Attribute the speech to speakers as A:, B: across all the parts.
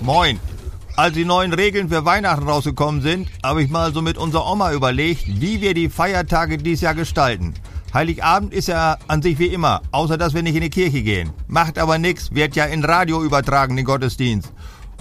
A: Moin. Als die neuen Regeln für Weihnachten rausgekommen sind, habe ich mal so mit unserer Oma überlegt, wie wir die Feiertage dieses Jahr gestalten. Heiligabend ist ja an sich wie immer, außer dass wir nicht in die Kirche gehen. Macht aber nix, wird ja in Radio übertragen, den Gottesdienst.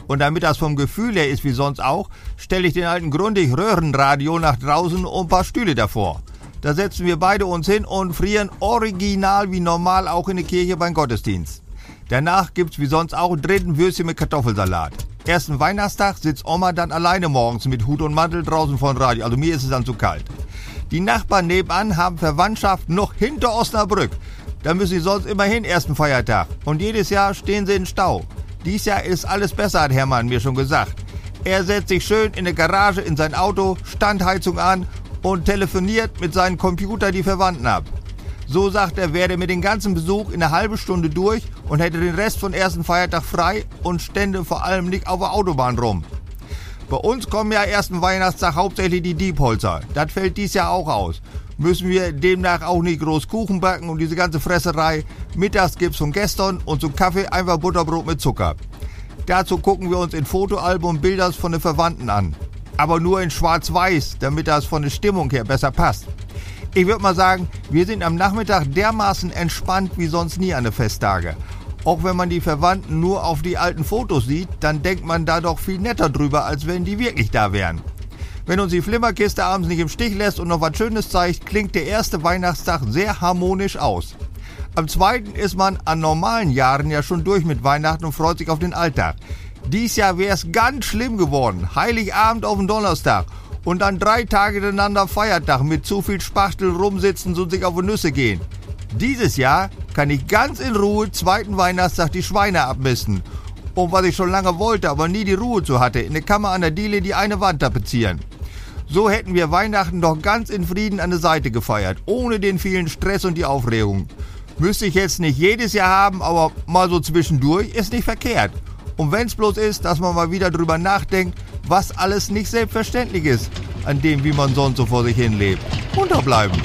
A: Und damit das vom Gefühl her ist wie sonst auch, stelle ich den alten Grundig Röhrenradio nach draußen und ein paar Stühle davor. Da setzen wir beide uns hin und frieren original wie normal auch in der Kirche beim Gottesdienst. Danach gibt's wie sonst auch einen dritten Würstchen mit Kartoffelsalat. Ersten Weihnachtstag sitzt Oma dann alleine morgens mit Hut und Mantel draußen vor dem Radio. Also mir ist es dann zu kalt. Die Nachbarn nebenan haben Verwandtschaft noch hinter Osnabrück. Da müssen sie sonst immerhin ersten Feiertag. Und jedes Jahr stehen sie in Stau. Dies Jahr ist alles besser, hat Hermann mir schon gesagt. Er setzt sich schön in der Garage in sein Auto, Standheizung an und telefoniert mit seinem Computer die Verwandten ab. So sagt er, werde mit dem ganzen Besuch in einer halben Stunde durch und hätte den Rest von ersten Feiertag frei und stände vor allem nicht auf der Autobahn rum. Bei uns kommen ja ersten Weihnachtstag hauptsächlich die Diebholzer. Das fällt dies Jahr auch aus müssen wir demnach auch nicht groß Kuchen backen und diese ganze Fresserei. Mittags gibt's von gestern und zum Kaffee einfach Butterbrot mit Zucker. Dazu gucken wir uns in Fotoalbum Bilder von den Verwandten an. Aber nur in schwarz-weiß, damit das von der Stimmung her besser passt. Ich würde mal sagen, wir sind am Nachmittag dermaßen entspannt wie sonst nie an den Festtage. Auch wenn man die Verwandten nur auf die alten Fotos sieht, dann denkt man da doch viel netter drüber, als wenn die wirklich da wären. Wenn uns die Flimmerkiste abends nicht im Stich lässt und noch was Schönes zeigt, klingt der erste Weihnachtstag sehr harmonisch aus. Am zweiten ist man an normalen Jahren ja schon durch mit Weihnachten und freut sich auf den Alltag. Dies Jahr wäre es ganz schlimm geworden. Heiligabend auf den Donnerstag und dann drei Tage hintereinander Feiertag mit zu viel Spachtel rumsitzen und sich auf die Nüsse gehen. Dieses Jahr kann ich ganz in Ruhe zweiten Weihnachtstag die Schweine abmisten. Und was ich schon lange wollte, aber nie die Ruhe zu hatte, in der Kammer an der Diele die eine Wand tapezieren. So hätten wir Weihnachten doch ganz in Frieden an der Seite gefeiert, ohne den vielen Stress und die Aufregung. Müsste ich jetzt nicht jedes Jahr haben, aber mal so zwischendurch ist nicht verkehrt. Und wenn's bloß ist, dass man mal wieder drüber nachdenkt, was alles nicht selbstverständlich ist, an dem, wie man sonst so vor sich hin lebt. Unterbleiben.